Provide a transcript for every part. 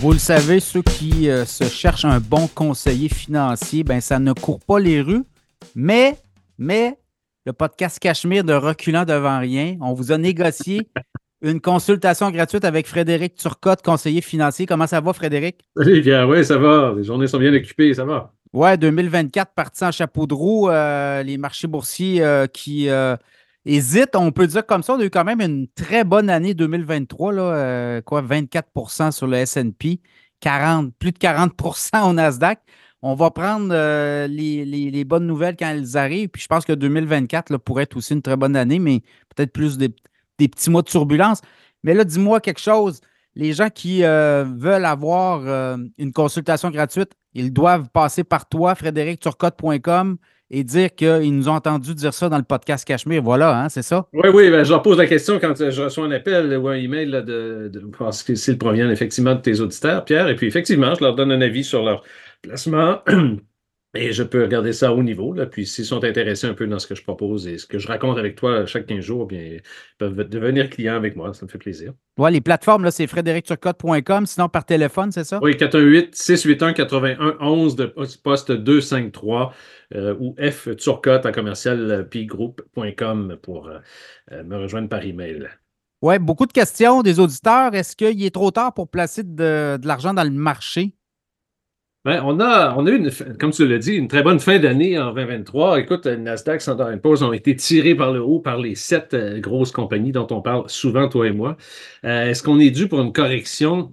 Vous le savez, ceux qui euh, se cherchent un bon conseiller financier, ben ça ne court pas les rues. Mais, mais, le podcast Cachemire de Reculant devant rien, on vous a négocié une consultation gratuite avec Frédéric Turcotte, conseiller financier. Comment ça va, Frédéric? Salut, bien, oui, ça va. Les journées sont bien occupées, ça va. Ouais, 2024 parti en chapeau de roue. euh, les marchés boursiers euh, qui hésitent, on peut dire comme ça. On a eu quand même une très bonne année 2023, là, euh, quoi, 24% sur le SP, 40, plus de 40% au Nasdaq. On va prendre euh, les, bonnes nouvelles quand elles arrivent. Puis je pense que 2024 là, pourrait être aussi une très bonne année, mais peut-être plus des, des petits mois de turbulence. Mais là, dis-moi quelque chose. Les gens qui euh, veulent avoir euh, une consultation gratuite, ils doivent passer par toi, frédéricturcotte.com, et dire qu'ils nous ont entendu dire ça dans le podcast Cachemire. Voilà, hein, c'est ça? Oui, oui, ben, je leur pose la question quand je reçois un appel ou un email de, de- parce que s'ils proviennent effectivement de tes auditeurs, Pierre. Et puis, effectivement, je leur donne un avis sur leur placement. Et je peux regarder ça à haut niveau. Là. Puis, s'ils sont intéressés un peu dans ce que je propose et ce que je raconte avec toi chaque 15 jours, bien, ils peuvent devenir clients avec moi. Ça me fait plaisir. Ouais, les plateformes, là, c'est frédéricturcotte.com, sinon par téléphone, c'est ça? Oui, 418-681-8111 de poste 253 euh, ou F Turcotte à commercial pgroup.com pour euh, euh, me rejoindre par email. Oui, beaucoup de questions des auditeurs. Est-ce qu'il est trop tard pour placer de, de l'argent dans le marché? Ben, on a, on a eu, comme tu l'as dit, une très bonne fin d'année en 2023. Écoute, le Nasdaq, Standard Poor's ont été tirés par le haut par les sept euh, grosses compagnies dont on parle souvent, toi et moi. Euh, Est-ce qu'on est dû pour une correction?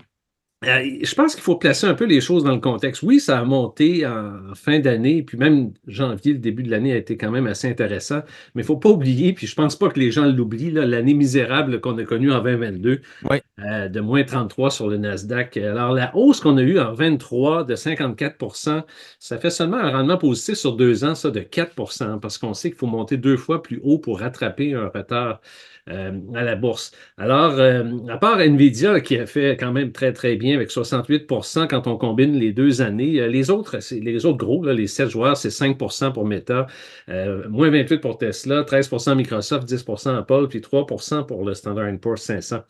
Euh, je pense qu'il faut placer un peu les choses dans le contexte. Oui, ça a monté en fin d'année, puis même janvier, le début de l'année a été quand même assez intéressant. Mais il ne faut pas oublier, puis je pense pas que les gens l'oublient, l'année misérable qu'on a connue en 2022, Oui. Euh, de moins 33 sur le Nasdaq. Alors, la hausse qu'on a eue en 23 de 54% ça fait seulement un rendement positif sur deux ans, ça, de 4% parce qu'on sait qu'il faut monter deux fois plus haut pour rattraper un retard euh, à la bourse. Alors, euh, à part Nvidia qui a fait quand même très, très bien avec 68% quand on combine les deux années, euh, les autres, les autres gros, là, les sept joueurs, c'est 5% pour Meta, euh, moins 28 pour Tesla, 13% Microsoft, 10% Apple, puis 3% pour le Standard Poor's 500.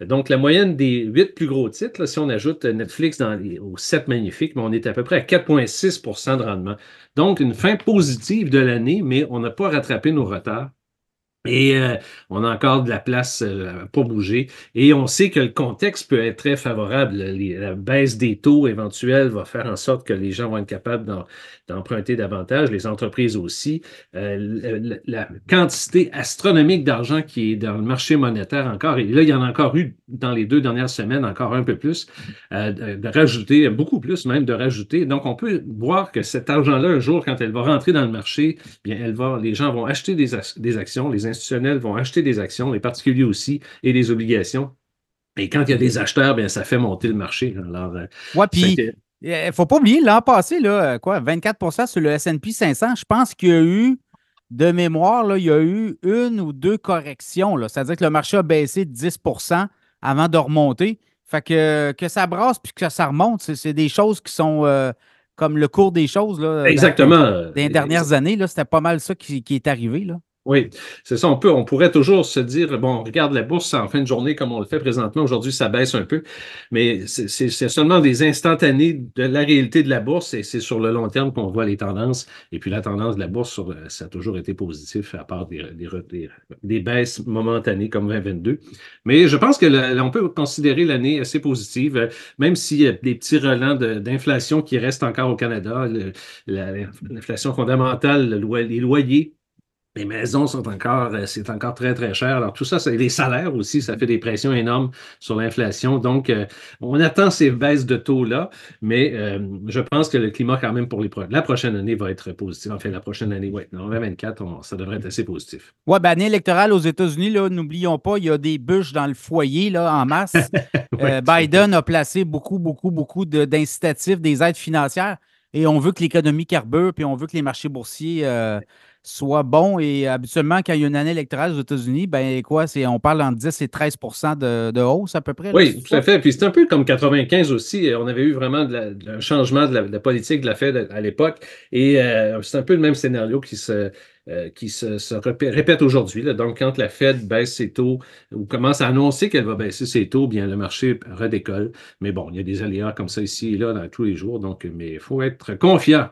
Donc, la moyenne des huit plus gros titres, si on ajoute Netflix dans les, aux sept magnifiques, mais on est à peu près à 4,6% de rendement. Donc, une fin positive de l'année, mais on n'a pas rattrapé nos retards. Et euh, on a encore de la place euh, pour bouger. Et on sait que le contexte peut être très favorable. La baisse des taux éventuels va faire en sorte que les gens vont être capables d'emprunter davantage, les entreprises aussi. Euh, la, quantité astronomique d'argent qui est dans le marché monétaire encore, et là, il y en a encore eu dans les deux dernières semaines, encore un peu plus, de, rajouter, beaucoup plus même de rajouter. Donc, on peut voir que cet argent-là, un jour, quand elle va rentrer dans le marché, bien, elle va, les gens vont acheter des, ac- des actions, les institutionnels vont acheter des actions, les particuliers aussi, et des obligations. Et quand il y a des acheteurs, bien, ça fait monter le marché. Alors, euh, Ouais, puis il ne faut pas oublier, l'an passé, là, quoi, 24% sur le SP 500, je pense qu'il y a eu, de mémoire, là, il y a eu une ou deux corrections. C'est-à-dire que le marché a baissé de 10% avant de remonter. Fait que, que ça brasse puis que ça remonte, c'est des choses qui sont euh, comme le cours des choses. Là, exactement. Dans les dernières années, c'était pas mal ça qui, qui est arrivé. Là. Oui, c'est ça. On peut, on pourrait toujours se dire, bon, on regarde la bourse en fin de journée comme on le fait présentement. Aujourd'hui, ça baisse un peu, mais c'est seulement des instantanés de la réalité de la bourse et c'est sur le long terme qu'on voit les tendances. Et puis la tendance de la bourse, ça a toujours été positif, à part des, baisses momentanées comme 2022. Mais je pense que le- on peut considérer l'année assez positive, même s'il y a des petits relents d'inflation qui restent encore au Canada. L'inflation fondamentale, les loyers les maisons sont encore, euh, c'est encore très, très cher. Alors, tout ça, c'est les salaires aussi, ça fait des pressions énormes sur l'inflation. Donc, euh, on attend ces baisses de taux-là, mais euh, je pense que le climat, quand même, pour les pro- la prochaine année va être positif. Enfin, la prochaine année, oui, en 2024, on- ça devrait être assez positif. Ouais, ben, année électorale aux États-Unis, là, n'oublions pas, il y a des bûches dans le foyer là, en masse. Euh, Biden a placé beaucoup, beaucoup, beaucoup de- d'incitatifs, des aides financières, et on veut que l'économie carbure, puis on veut que les marchés boursiers soit bon. Et habituellement, quand il y a une année électorale aux États-Unis, ben quoi, c'est, on parle entre 10 et 13% de, hausse à peu près. oui, tout à fait. Puis c'est un peu comme 95 aussi. On avait eu vraiment un changement de la, politique de la Fed à, l'époque. Et euh, c'est un peu le même scénario qui se, euh, qui se, répète aujourd'hui. Donc, quand la Fed baisse ses taux ou commence à annoncer qu'elle va baisser ses taux, bien le marché redécolle. Mais bon, il y a des aléas comme ça ici et là dans tous les jours. Donc, mais il faut être confiant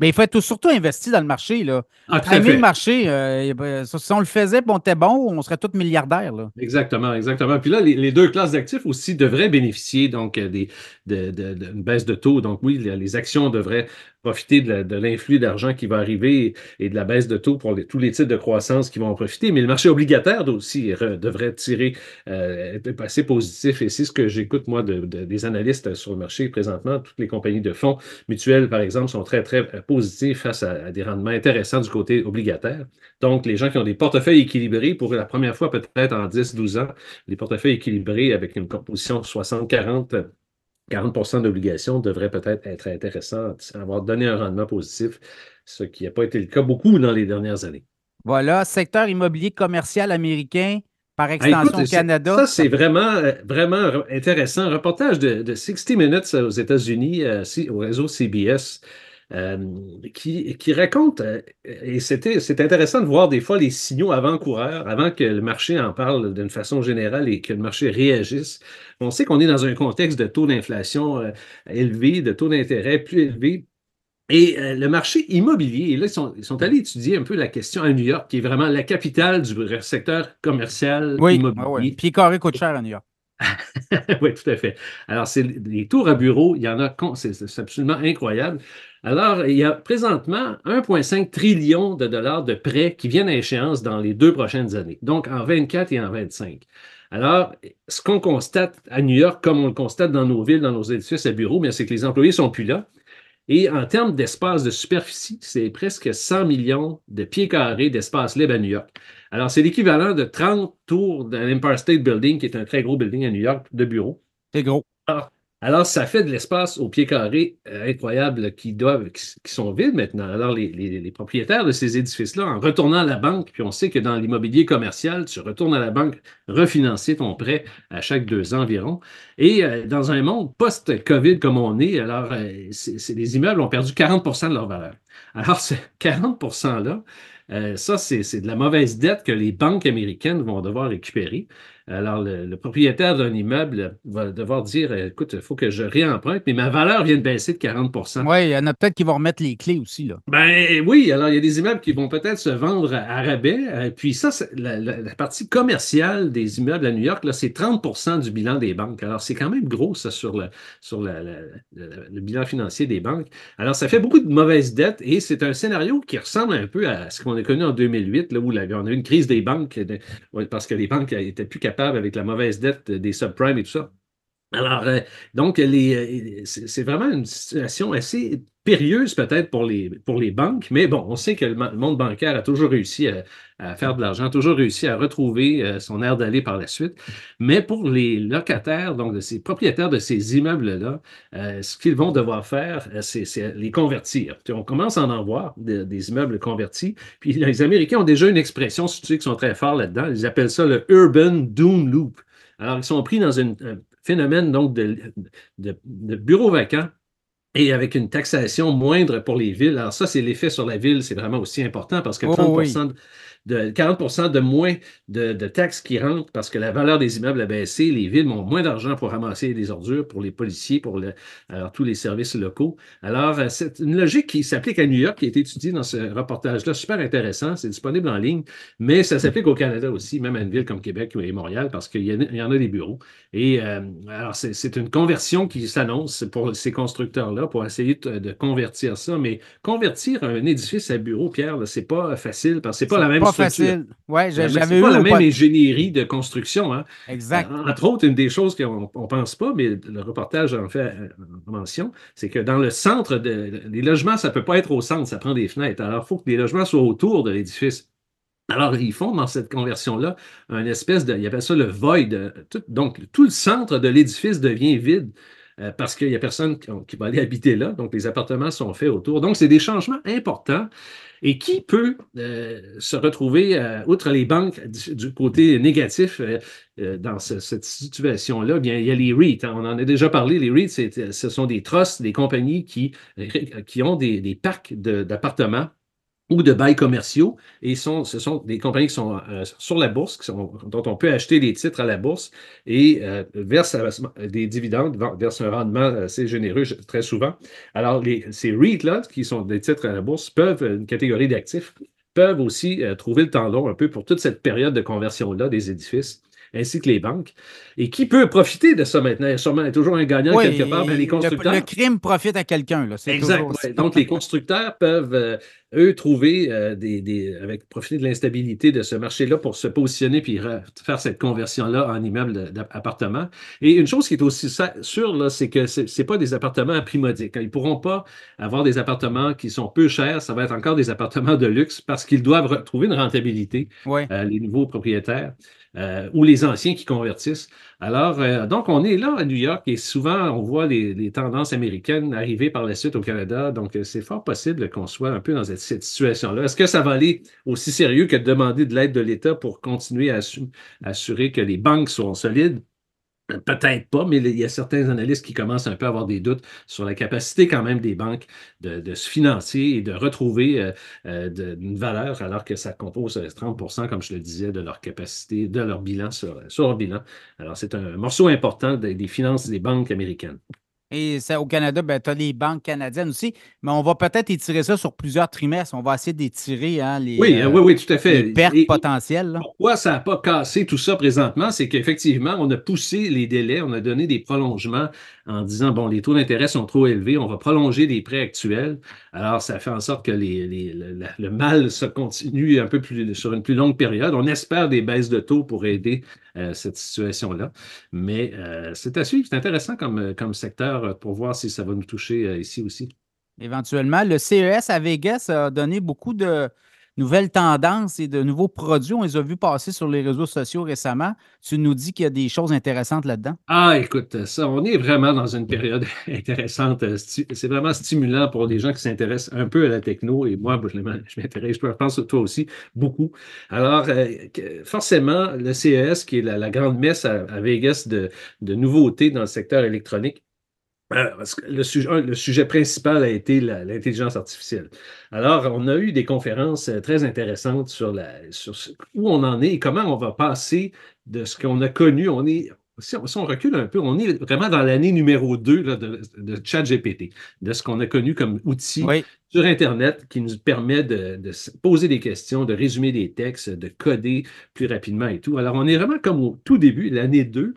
mais il faut être surtout investi dans le marché. Là. Ah, le marché, euh, si on le faisait on était bon, on serait tous milliardaires. Là. Exactement, exactement. Puis là, les, deux classes d'actifs aussi devraient bénéficier donc euh, des, d'une baisse de taux. Donc oui, les actions devraient profiter de l'influx d'argent qui va arriver et de la baisse de taux pour tous les titres de croissance qui vont en profiter. Mais le marché obligataire aussi devrait tirer, euh, assez positif. Et c'est ce que j'écoute, moi, des analystes sur le marché présentement. Toutes les compagnies de fonds mutuels, par exemple, sont très, très euh, positifs face à, des rendements intéressants du côté obligataire. Donc, les gens qui ont des portefeuilles équilibrés pour la première fois, peut-être en 10-12 ans, des portefeuilles équilibrés avec une composition 60-40 40% d'obligations devrait peut-être être intéressant, avoir donné un rendement positif, ce qui n'a pas été le cas beaucoup dans les dernières années. Voilà, secteur immobilier commercial américain, par ah, extension au Canada. Ça, c'est vraiment, euh, vraiment intéressant. Un reportage de, 60 Minutes aux États-Unis, euh, au réseau CBS. Euh, qui, qui, raconte, euh, et c'était, c'est intéressant de voir des fois les signaux avant-coureurs, avant que le marché en parle d'une façon générale et que le marché réagisse. On sait qu'on est dans un contexte de taux d'inflation euh, élevé, de taux d'intérêt plus élevé. Et le marché immobilier, et là, ils sont, ils sont, allés étudier un peu la question à New York, qui est vraiment la capitale du secteur commercial oui, immobilier. oui. Puis carré coûte cher à New York. oui, tout à fait. Alors, c'est les tours à bureau, il y en a, c'est absolument incroyable. Alors, il y a présentement 1,5 trillion de dollars de prêts qui viennent à échéance dans les deux prochaines années, donc en 24 et en 25. Alors, ce qu'on constate à New York, comme on le constate dans nos villes, dans nos édifices à bureaux, c'est que les employés sont plus là. Et en termes d'espace de superficie, c'est presque 100 millions de pieds carrés d'espace libre à New York. Alors, c'est l'équivalent de 30 tours de l'Empire State Building, qui est un très gros building à New York de bureaux. C'est gros. Alors, ça fait de l'espace au pied carré euh, incroyable qui, doivent, qui, sont vides maintenant. Alors, les, propriétaires de ces édifices-là, en retournant à la banque, puis on sait que dans l'immobilier commercial, tu retournes à la banque refinancer ton prêt à chaque deux ans environ. Et euh, dans un monde post-COVID comme on est, alors, euh, les immeubles ont perdu 40% de leur valeur. Alors, ce 40 %-là, ça, c'est de la mauvaise dette que les banques américaines vont devoir récupérer. Alors, le, propriétaire d'un immeuble va devoir dire écoute, il faut que je réemprunte, mais ma valeur vient de baisser de 40% Oui, il y en a peut-être qui vont remettre les clés aussi. Là. Ben oui, alors il y a des immeubles qui vont peut-être se vendre à rabais. Euh, puis ça, la, la, partie commerciale des immeubles à New York, c'est 30% du bilan des banques. Alors, c'est quand même gros, ça, sur, le, sur le bilan financier des banques. Alors, ça fait beaucoup de mauvaises dettes et c'est un scénario qui ressemble un peu à ce qu'on a connu en 2008, là, où on a eu une crise des banques parce que les banques n'étaient plus capables avec la mauvaise dette des subprimes et tout ça. Alors, euh, donc, euh, c'est vraiment une situation assez périlleuse peut-être pour les, banques, mais bon, on sait que le monde bancaire a toujours réussi à, faire de l'argent, toujours réussi à retrouver euh, son air d'aller par la suite. Mais pour les locataires, donc de ces propriétaires de ces immeubles-là, ce qu'ils vont devoir faire, c'est les convertir. On commence à en voir des, immeubles convertis. Puis les Américains ont déjà une expression, si tu sais, qui sont très forts là-dedans. Ils appellent ça le Urban Doom Loop. Alors, ils sont pris dans une, phénomène donc de, de, bureaux vacants et avec une taxation moindre pour les villes. Alors ça, c'est l'effet sur la ville, c'est vraiment aussi important parce que 30 de 40% de moins de, taxes qui rentrent parce que la valeur des immeubles a baissé. Les villes ont moins d'argent pour ramasser des ordures, pour les policiers, pour alors, tous les services locaux. Alors, euh, c'est une logique qui s'applique à New York, qui a été étudiée dans ce reportage-là. Super intéressant. C'est disponible en ligne, mais ça s'applique au Canada aussi, même à une ville comme Québec et Montréal, parce qu'il y, en a des bureaux. Et euh, alors, c'est une conversion qui s'annonce pour ces constructeurs-là pour essayer de, convertir ça. Mais convertir un édifice à bureau, Pierre, c'est pas facile parce que c'est pas la même facile. Ouais, j'avais eu. pas la même ingénierie de construction. Hein. Exact. Entre autres, une des choses qu'on ne pense pas, mais le reportage en fait euh, mention, c'est que dans le centre, de, les logements, ça ne peut pas être au centre, ça prend des fenêtres. Alors, il faut que les logements soient autour de l'édifice. Alors, ils font dans cette conversion-là un espèce de, ils appellent ça le void. donc, tout le centre de l'édifice devient vide euh, parce qu'il n'y a personne qui, va aller habiter là. Donc, les appartements sont faits autour. Donc, c'est des changements importants Et qui peut euh, se retrouver, euh, outre les banques, du, côté négatif dans cette situation-là? Bien, il y a les REIT. Hein. on en a déjà parlé. Les REIT, ce sont des trusts, des compagnies qui, qui ont des, des parcs d'appartements ou de bails commerciaux. Et sont, ce sont des compagnies qui sont euh, sur la bourse, qui sont, dont on peut acheter des titres à la bourse et euh, versent des dividendes, versent un rendement assez généreux très souvent. Alors, les, ces REIT-là, qui sont des titres à la bourse, peuvent, une catégorie d'actifs, peuvent aussi euh, trouver le temps long un peu pour toute cette période de conversion-là des édifices ainsi que les banques. Et qui peut profiter de ça maintenant? Il y a sûrement toujours un gagnant quelque part, mais les constructeurs. Le, crime profite à quelqu'un. Exact. Donc, les constructeurs peuvent, euh, eux, trouver euh, des, avec profiter de l'instabilité de ce marché-là pour se positionner puis faire cette conversion-là en immeuble d'appartement. Et une chose qui est aussi sûre, c'est que ce n'est pas des appartements à prix modique. Ils ne pourront pas avoir des appartements qui sont peu chers. Ça va être encore des appartements de luxe parce qu'ils doivent trouver une rentabilité, euh, les nouveaux propriétaires. Euh, ou les anciens qui convertissent. Alors, euh, donc, on est là à New York et souvent, on voit les, tendances américaines arriver par la suite au Canada. Donc, euh, c'est fort possible qu'on soit un peu dans cette, situation-là. Est-ce que ça va aller aussi sérieux que de demander de l'aide de l'État pour continuer à assurer que les banques sont solides? Peut-être pas, mais il y a certains analystes qui commencent un peu à avoir des doutes sur la capacité quand même des banques de, se financer et de retrouver euh, euh, une valeur alors que ça compose 30% euh, comme je le disais, de leur capacité, de leur bilan sur, leur bilan. Alors c'est un morceau important des finances des banques américaines. Et ça, au Canada, ben, tu as les banques canadiennes aussi, mais on va peut-être étirer ça sur plusieurs trimestres. On va essayer d'étirer hein, les, oui, oui, oui, tout à fait. pertes potentielles. Pourquoi ça n'a pas cassé tout ça présentement? C'est qu'effectivement, on a poussé les délais, on a donné des prolongements en disant, bon, les taux d'intérêt sont trop élevés, on va prolonger les prêts actuels. Alors, ça fait en sorte que le, mal se continue un peu sur une plus longue période. On espère des baisses de taux pour aider euh, cette situation-là. Mais euh, c'est à suivre. C'est intéressant comme, secteur pour voir si ça va nous toucher euh, ici aussi. Éventuellement, le CES à Vegas a donné beaucoup de, nouvelles tendances et de nouveaux produits. On les a vus passer sur les réseaux sociaux récemment. Tu nous dis qu'il y a des choses intéressantes là-dedans? Ah, écoute, ça, on est vraiment dans une période intéressante. C'est vraiment stimulant pour les gens qui s'intéressent un peu à la techno. Et moi, je m'intéresse, je pense toi aussi, beaucoup. Alors, euh, forcément, le CES, qui est la, grande messe à, Vegas de nouveautés dans le secteur électronique, euh, le sujet, le sujet principal a été l'intelligence artificielle. Alors, on a eu des conférences euh, très intéressantes sur, la, sur où on en est et comment on va passer de ce qu'on a connu. On est, si on, recule un peu, on est vraiment dans l'année numéro 2 de, de ChatGPT, de ce qu'on a connu comme outil sur Internet qui nous permet de, de, poser des questions, de résumer des textes, de coder plus rapidement et tout. Alors, on est vraiment comme au tout début, l'année 2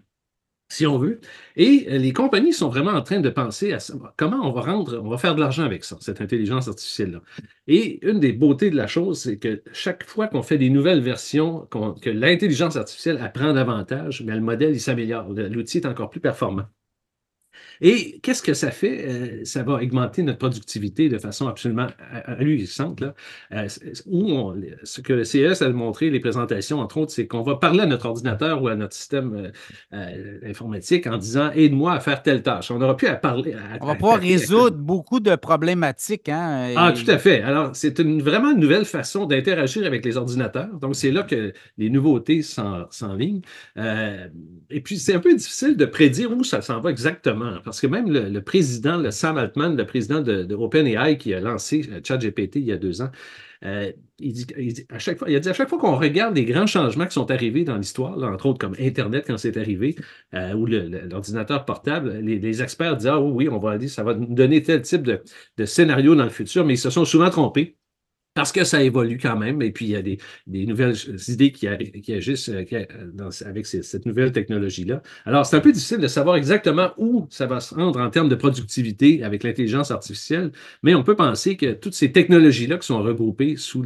si on veut. Et euh, les compagnies sont vraiment en train de penser à comment on va rendre, on va faire de l'argent avec ça, cette intelligence artificielle-là? Et une des beautés de la chose, c'est que chaque fois qu'on fait des nouvelles versions, que l'intelligence artificielle apprend davantage, mais le modèle, s'améliore. L'outil est encore plus performant. Et qu'est-ce que ça fait? Euh, ça va augmenter notre productivité de façon absolument ahurissante. Là. Euh, où ce que le CES a montré, les présentations, entre autres, c'est qu'on va parler à notre ordinateur ou à notre système euh, informatique en disant Aide-moi à faire telle tâche. On n'aura plus à parler. On va pouvoir résoudre beaucoup de problématiques. Hein, Ah, tout à fait. Alors, c'est une, vraiment une nouvelle façon d'interagir avec les ordinateurs. Donc, c'est là que les nouveautés s'enlignent. et puis, c'est un peu difficile de prédire où ça s'en va exactement parce que même le, président, le Sam Altman, le président de, OpenAI qui a lancé euh, ChatGPT il y a deux ans, euh, il, dit, à chaque fois, il a dit à chaque fois qu'on regarde les grands changements qui sont arrivés dans l'histoire, entre autres comme Internet quand c'est arrivé, euh, ou l'ordinateur portable, les, experts disent Ah oui, on va aller, ça va nous donner tel type de scénario dans le futur, mais ils se sont souvent trompés parce que ça évolue quand même, et puis il y a des, nouvelles idées qui, agissent euh, avec cette nouvelle technologie-là. Alors, c'est un peu difficile de savoir exactement où ça va se rendre en termes de productivité avec l'intelligence artificielle, mais on peut penser que toutes ces technologies-là qui sont regroupées sous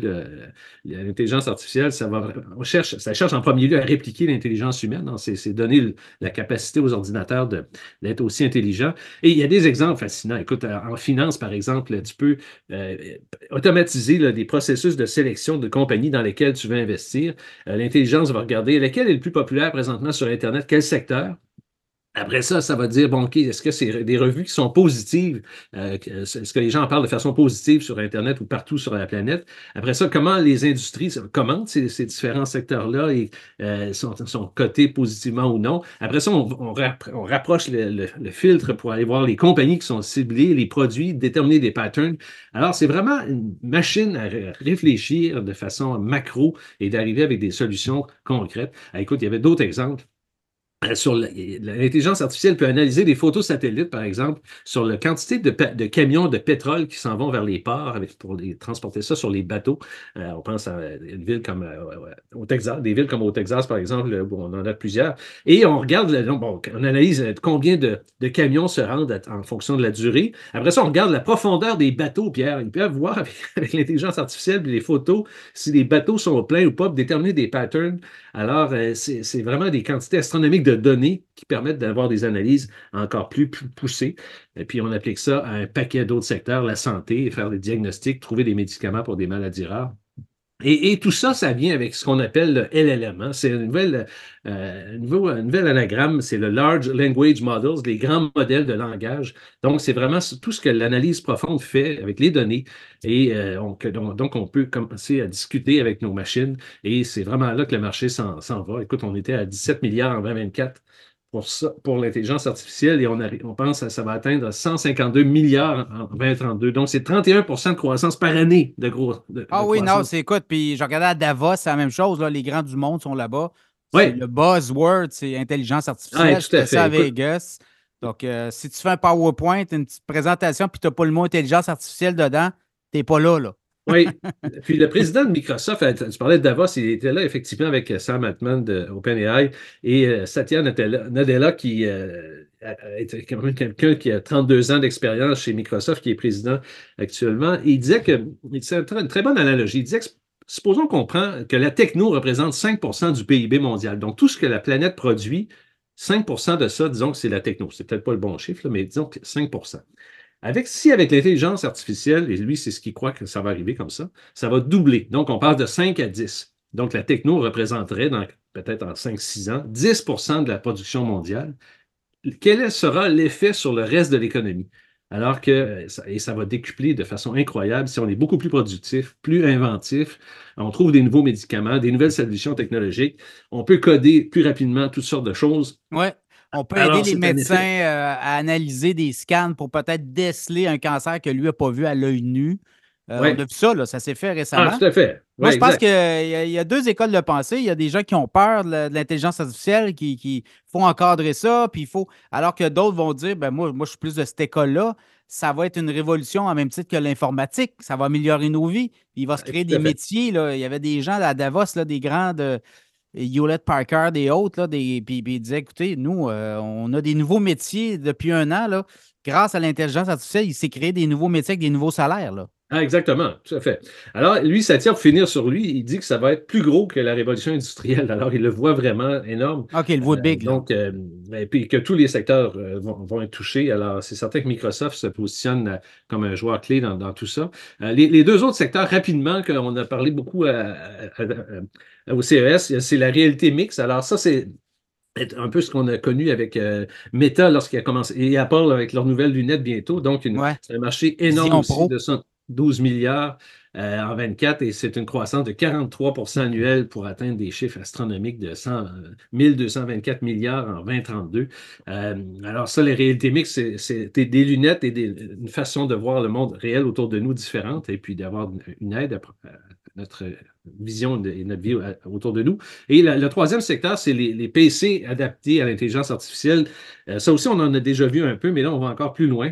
l'intelligence artificielle, ça va, on cherche, ça cherche en premier lieu à répliquer l'intelligence humaine. C'est donner la capacité aux ordinateurs d'être aussi intelligents. Et il y a des exemples fascinants. Écoute, en finance, par exemple, tu peux euh, automatiser des processus de sélection de compagnies dans lesquelles tu veux investir. Euh, l'intelligence va regarder lequel est le plus populaire présentement sur Internet, quel secteur. Après ça, ça va dire, bon, OK, est-ce que c'est des revues qui sont positives? Euh, est-ce que les gens en parlent de façon positive sur Internet ou partout sur la planète? Après ça, comment les industries commentent ces, différents secteurs-là et euh, sont, sont, cotés positivement ou non? Après ça, on, rapproche le, filtre pour aller voir les compagnies qui sont ciblées, les produits, déterminer des patterns. Alors, c'est vraiment une machine à réfléchir de façon macro et d'arriver avec des solutions concrètes. Ah, écoute, il y avait d'autres exemples. Euh, sur l'intelligence artificielle peut analyser des photos satellites, par exemple, sur la quantité de, camions de pétrole qui s'en vont vers les ports pour les, transporter ça sur les bateaux. Euh, on pense à une ville comme euh, au Texas, des villes comme au Texas, par exemple, où on en a plusieurs. Et on regarde, on analyse combien de, camions se rendent en fonction de la durée. Après ça, on regarde la profondeur des bateaux, Pierre. Ils peuvent voir avec, l'intelligence artificielle et les photos si les bateaux sont pleins ou pas, déterminer des patterns. Alors, c'est vraiment des quantités astronomiques de données qui permettent d'avoir des analyses encore plus, poussées. Et puis, on applique ça à un paquet d'autres secteurs, la santé, faire des diagnostics, trouver des médicaments pour des maladies rares. Et, tout ça, ça vient avec ce qu'on appelle le LLM. Hein. C'est euh, nouvel anagramme, c'est le Large Language Models, les grands modèles de langage. Donc, c'est vraiment tout ce que l'analyse profonde fait avec les données. Et euh, donc, on peut commencer à discuter avec nos machines. Et c'est vraiment là que le marché s'en va. Écoute, on était à 17 milliards en 2024 pour, pour l'intelligence artificielle et on, on pense que ça va atteindre 152 milliards en 2032. Donc, c'est 31% de croissance par année de gros. ah oui, non, c'est écoute, puis je regardais à Davos, c'est la même chose, là, les grands du monde sont là-bas. Oui. Le buzzword, c'est intelligence artificielle. Oui, tout à fait. à Vegas. Donc, euh, si tu fais un PowerPoint, une petite présentation, puis tu n'as pas le mot intelligence artificielle dedans, tu n'es pas là, là. Oui. Puis le président de Microsoft, tu parlais de Davos, il était là effectivement avec Sam Altman de OpenAI et euh, Satya Nadella qui euh, est quand même quelqu'un qui a 32 ans d'expérience chez Microsoft, qui est président actuellement. il disait que, c'est une très bonne analogie, il disait que supposons qu'on prend que la techno représente 5% du PIB mondial. Donc tout ce que la planète produit, 5% de ça, disons que c'est la techno. C'est peut-être pas le bon chiffre, mais disons que 5 avec, si avec l'intelligence artificielle, et lui, c'est ce qu'il croit que ça va arriver comme ça, ça va doubler. Donc, on passe de 5 à 10. Donc, la techno représenterait, peut-être en 5-6 ans, 10% de la production mondiale. Quel sera l'effet sur le reste de l'économie? Alors que, et ça va décupler de façon incroyable si on est beaucoup plus productif, plus inventif, on trouve des nouveaux médicaments, des nouvelles solutions technologiques, on peut coder plus rapidement toutes sortes de choses. Ouais. On peut aider les médecins euh, à analyser des scans pour peut-être déceler un cancer que lui n'a pas vu à l'œil nu. Euh, on a vu ça, là, ça s'est fait récemment. Ah, tout à fait. Moi, je pense qu'il y, a deux écoles de pensée. Il y a des gens qui ont peur de l'intelligence artificielle, qui, qui, font encadrer ça, puis il faut. Alors que d'autres vont dire ben moi, moi, je suis plus de cette école-là. Ça va être une révolution en même titre que l'informatique. Ça va améliorer nos vies. Il va se créer des métiers. Là. Il y avait des gens à Davos, là, des grands de, Hewlett Packard et autres, là, des, puis, ils disaient écoutez, nous, euh, on a des nouveaux métiers depuis un an. Là, grâce à l'intelligence artificielle, il s'est créé des nouveaux métiers avec des nouveaux salaires. Là. Ah, exactement, tout à fait. Alors, lui, ça tire pour finir sur lui. Il dit que ça va être plus gros que la révolution industrielle. Alors, il le voit vraiment énorme. OK, il le voit big. donc, euh, et puis que tous les secteurs euh, vont, être touchés. Alors, c'est certain que Microsoft se positionne comme un joueur clé dans, tout ça. Les, deux autres secteurs, rapidement, qu'on a parlé beaucoup à au CES, c'est la réalité mixte. Alors ça, c'est un peu ce qu'on a connu avec euh, Meta lorsqu'il a commencé, et Apple avec leurs nouvelles lunettes bientôt. Donc, c'est un marché énorme aussi de 12 milliards euh, en 24 et c'est une croissance de 43 annuelle pour atteindre des chiffres astronomiques de 100, 1224 milliards en 2032. Euh, alors ça, les réalités mixtes, c'est des lunettes et une façon de voir le monde réel autour de nous différente et puis d'avoir une aide à, notre vision et notre vie euh, autour de nous. Et le troisième secteur, c'est les, PC adaptés à l'intelligence artificielle. Euh, ça aussi, on en a déjà vu un peu, mais là, on va encore plus loin.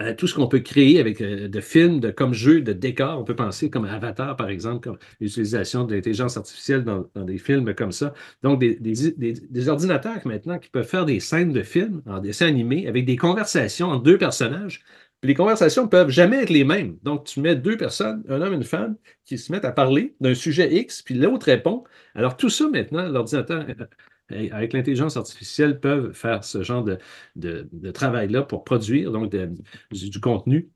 Euh, tout ce qu'on peut créer avec de films, de, comme jeux, de décors, on peut penser comme Avatar, par exemple, comme l'utilisation de l'intelligence artificielle dans, des films comme ça. Donc, des, des, ordinateurs maintenant qui peuvent faire des scènes de films en dessin animé avec des conversations entre deux personnages les conversations ne peuvent jamais être les mêmes. Donc, tu mets deux personnes, un homme et une femme, qui se mettent à parler d'un sujet X, puis l'autre répond. Alors, tout ça, maintenant, l'ordinateur, euh, avec l'intelligence artificielle, peuvent faire ce genre de, de, travail-là pour produire donc du, contenu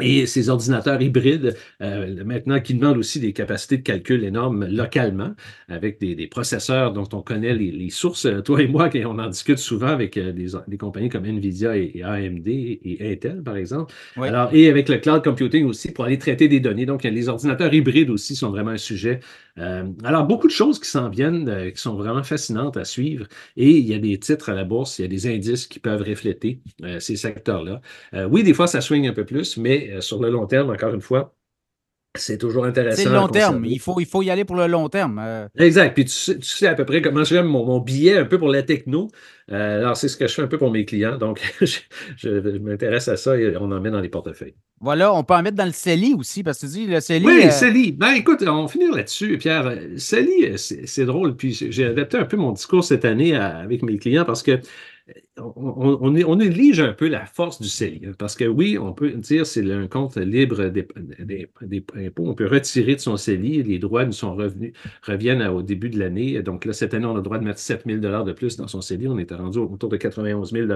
Et ces ordinateurs hybrides, euh, maintenant, qui demandent aussi des capacités de calcul énormes localement, avec des, processeurs dont on connaît les, sources. Toi et moi, on en discute souvent avec euh, des, compagnies comme NVIDIA et, AMD et, Intel, par exemple. Alors, et avec le cloud computing aussi pour aller traiter des données. Donc, les ordinateurs hybrides aussi sont vraiment un sujet. Euh, alors, beaucoup de choses qui s'en viennent, qui sont vraiment fascinantes à suivre. Et il y a des titres à la bourse, il y a des indices qui peuvent refléter ces secteurs-là. oui, des fois, ça swing un peu plus, mais euh, sur le long terme, encore une fois, c'est toujours intéressant. C'est le long terme. Il faut, il faut y aller pour le long terme. Euh. Exact. Puis tu sais, à peu près comment je mon, mon, billet un peu pour la techno. Euh, alors, c'est ce que je fais un peu pour mes clients. Donc, je, m'intéresse à ça et on en met dans les portefeuilles. Voilà, on peut en mettre dans le CELI aussi, parce que tu dis le CELI. Oui, le CELI. Ben, écoute, on va finir là-dessus, Pierre. CELI, c'est drôle. Puis j'ai adapté un peu mon discours cette année avec mes clients parce que on, on, néglige un peu la force du CELI. Parce que oui, on peut dire c'est un compte libre des, impôts. On peut retirer de son CELI. Les droits nous sont revenus, reviennent au début de l'année. Donc là, cette année, on a le droit de mettre 7 000 de plus dans son CELI. On était rendu autour de 91 000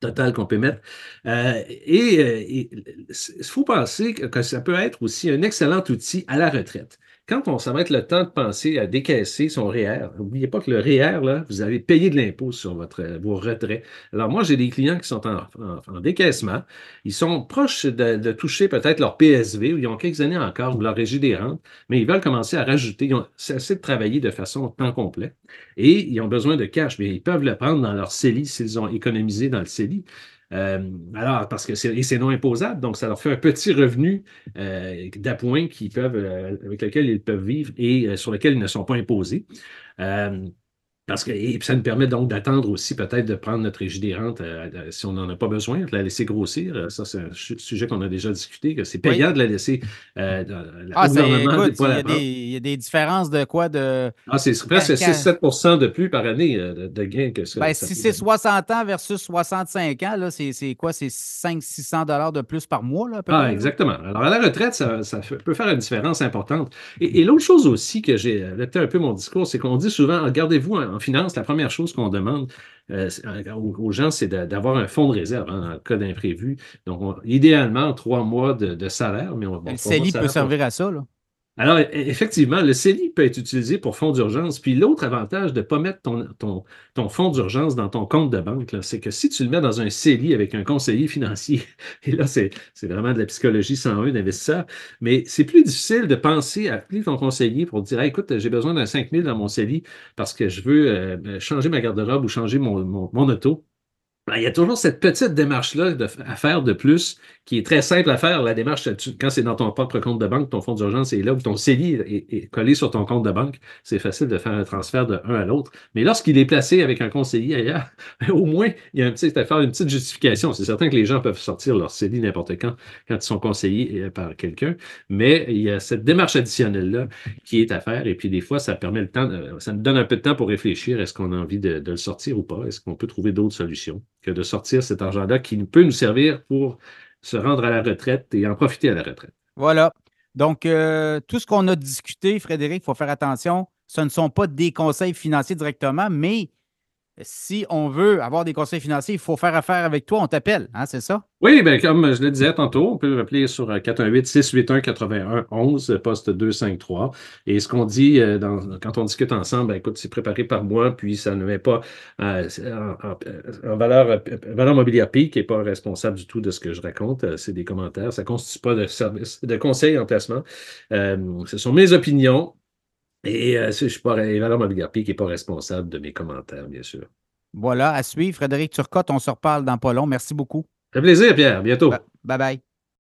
total qu'on peut mettre. Euh, et euh, il faut penser que ça peut être aussi un excellent outil à la retraite quand on, être le temps de penser à décaisser son REER, n'oubliez pas que le REER, là, vous avez payé de l'impôt sur votre, vos retraits. Alors, moi, j'ai des clients qui sont en, décaissement. Ils sont proches de, toucher peut-être leur PSV, ou ils ont quelques années encore, ou leur régie des rentes, mais ils veulent commencer à rajouter. Ils ont cessé de travailler de façon temps complet et ils ont besoin de cash. Mais ils peuvent le prendre dans leur CELI s'ils ont économisé dans le CELI. Euh, alors, parce que c'est non imposable, donc ça leur fait un petit revenu euh, d'appoint peuvent, euh, avec lequel ils peuvent vivre et sur lequel ils ne sont pas imposés. Parce que et ça nous permet donc d'attendre aussi peut-être de prendre notre régie des rentes euh, euh, si on n'en a pas besoin, de la laisser grossir. Euh, ça, c'est un sujet qu'on a déjà discuté, que c'est payant de la laisser. Euh, ah, écoute, il, y a des, différences de quoi de. Ah, c'est presque 6-7% de plus par année de, gains que ça. Ben, si c'est 60 ans versus 65 ans, là, c'est, quoi? C'est 500-600 de plus par mois, là, Ah, exactement. Alors, à la retraite, ça, peut faire une différence importante. Et, et l'autre chose aussi que j'ai adapté un peu mon discours, c'est qu'on dit souvent, regardez-vous en finance, la première chose qu'on demande euh, aux, gens, c'est d'avoir un fonds de réserve hein, en cas d'imprévu. Donc, idéalement, trois mois de, salaire, mais on Le CELI peut servir à ça, là. Alors, e-, effectivement, le CELI peut être utilisé pour fonds d'urgence. Puis l'autre avantage de ne pas mettre ton, ton, ton fonds d'urgence dans ton compte de banque, c'est que si tu le mets dans un CELI avec un conseiller financier, et là, c'est vraiment de la psychologie 101 d'investisseur, mais c'est plus difficile de penser à appeler ton conseiller pour dire écoute, j'ai besoin d'un 5000 dans mon CELI parce que je veux euh, changer ma garde-robe ou changer mon, mon auto. Ben, il y a toujours cette petite démarche-là à faire de plus qui est très simple à faire. La démarche, quand c'est dans ton propre compte de banque, ton fonds d'urgence est là, ou ton CELI est, collé sur ton compte de banque, c'est facile de faire un transfert de un à l'autre. Mais lorsqu'il est placé avec un conseiller ailleurs, au moins, il y a un petit, à faire une petite justification. C'est certain que les gens peuvent sortir leur CELI n'importe quand, quand ils sont conseillés euh, par quelqu'un, mais il y a cette démarche additionnelle-là qui est à faire. Et puis, des fois, ça permet le temps, ça nous donne un peu de temps pour réfléchir. Est-ce qu'on a envie de, de le sortir ou pas? Est-ce qu'on peut trouver d'autres solutions? Que de sortir cet argent-là qui peut nous servir pour se rendre à la retraite et en profiter à la retraite. Voilà. Donc, euh, tout ce qu'on a discuté, Frédéric, il faut faire attention. Ce ne sont pas des conseils financiers directement, mais si on veut avoir des conseils financiers, il faut faire affaire avec toi, on t'appelle, hein, c'est ça? Oui, bien, comme je le disais tantôt, on peut appeler sur 418-681-8111, euh, poste 253. Et ce qu'on dit euh, quand on discute ensemble, ben, écoute, c'est préparé par moi, puis ça ne met pas euh, en, valeur, valeur mobilière P, qui n'est pas responsable du tout de ce que je raconte. c'est des commentaires. Ça ne constitue pas de service, de conseil en placement. ce sont mes opinions. Et euh, je suis pas qui n'est pas responsable de mes commentaires, bien sûr. Voilà, à suivre. Frédéric Turcotte, on se reparle dans pas long. Merci beaucoup. Ça fait plaisir, Pierre. Bientôt. Bye bye.